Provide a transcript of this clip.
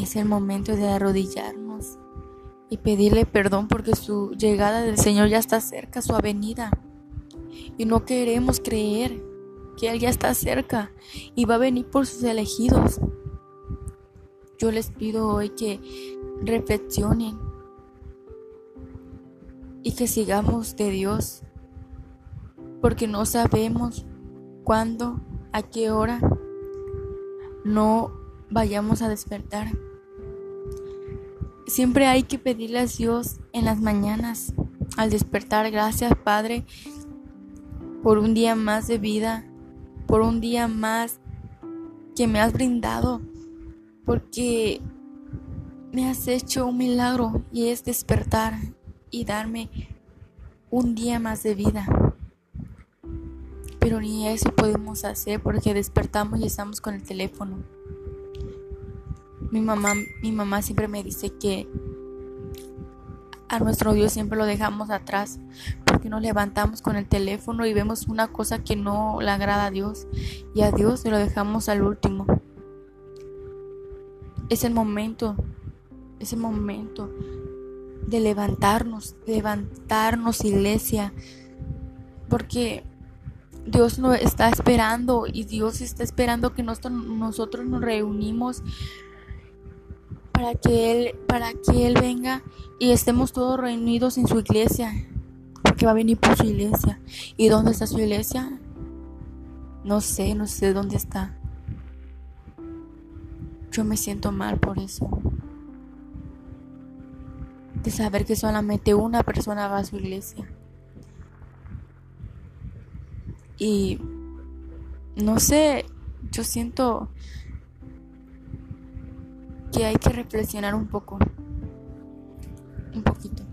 Es el momento de arrodillarnos y pedirle perdón porque su llegada del Señor ya está cerca, su avenida. Y no queremos creer que Él ya está cerca y va a venir por sus elegidos. Yo les pido hoy que reflexionen y que sigamos de Dios, porque no sabemos cuándo, a qué hora no vayamos a despertar. Siempre hay que pedirle a Dios en las mañanas al despertar. Gracias Padre por un día más de vida, por un día más que me has brindado, porque me has hecho un milagro y es despertar y darme un día más de vida. Pero ni eso podemos hacer porque despertamos y estamos con el teléfono. Mi mamá, mi mamá siempre me dice que a nuestro Dios siempre lo dejamos atrás porque nos levantamos con el teléfono y vemos una cosa que no le agrada a Dios y a Dios se lo dejamos al último. Es el momento, es el momento de levantarnos, levantarnos iglesia, porque Dios nos está esperando y Dios está esperando que nosotros nos reunimos para que Él, para que Él venga y estemos todos reunidos en su iglesia, porque va a venir por su iglesia. ¿Y dónde está su iglesia? No sé, no sé dónde está. Yo me siento mal por eso. De saber que solamente una persona va a su iglesia. Y no sé, yo siento hay que reflexionar un poco, un poquito.